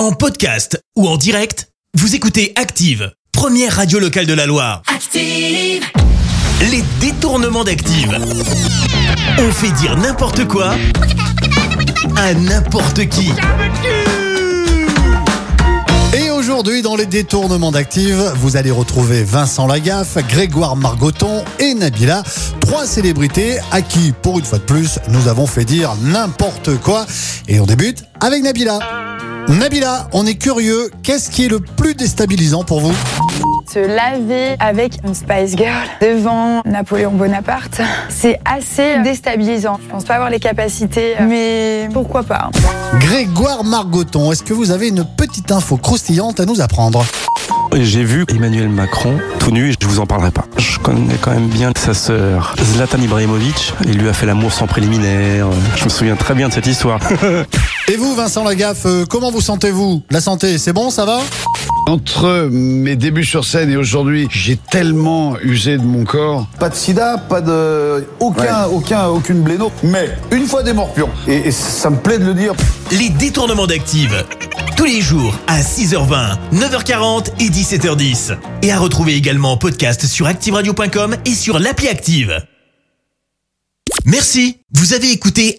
En podcast ou en direct, vous écoutez Active, première radio locale de la Loire. Active. Les détournements d'Active. On fait dire n'importe quoi à n'importe qui. Et aujourd'hui, dans les détournements d'Active, vous allez retrouver Vincent Lagaffe, Grégoire Margoton et Nabila, trois célébrités à qui, pour une fois de plus, nous avons fait dire n'importe quoi. Et on débute avec Nabila. Nabila, on est curieux, qu'est-ce qui est le plus déstabilisant pour vous Se laver avec une Spice Girl devant Napoléon Bonaparte, c'est assez déstabilisant. Je pense pas avoir les capacités, mais pourquoi pas. Grégoire Margoton, est-ce que vous avez une petite info croustillante à nous apprendre J'ai vu Emmanuel Macron tout nu et je vous en parlerai pas. Je connais quand même bien sa sœur Zlatan Ibrahimovic. Il lui a fait l'amour sans préliminaire. Je me souviens très bien de cette histoire. Et vous, Vincent Lagaffe, euh, comment vous sentez-vous? La santé, c'est bon, ça va? Entre mes débuts sur scène et aujourd'hui, j'ai tellement usé de mon corps. Pas de sida, pas de. Aucun, aucun, aucune bléno. Mais une fois des morpions. Et, et ça me plaît de le dire. Les détournements d'Active. Tous les jours à 6h20, 9h40 et 17h10. Et à retrouver également en podcast sur ActiveRadio.com et sur l'appli Active. Merci. Vous avez écouté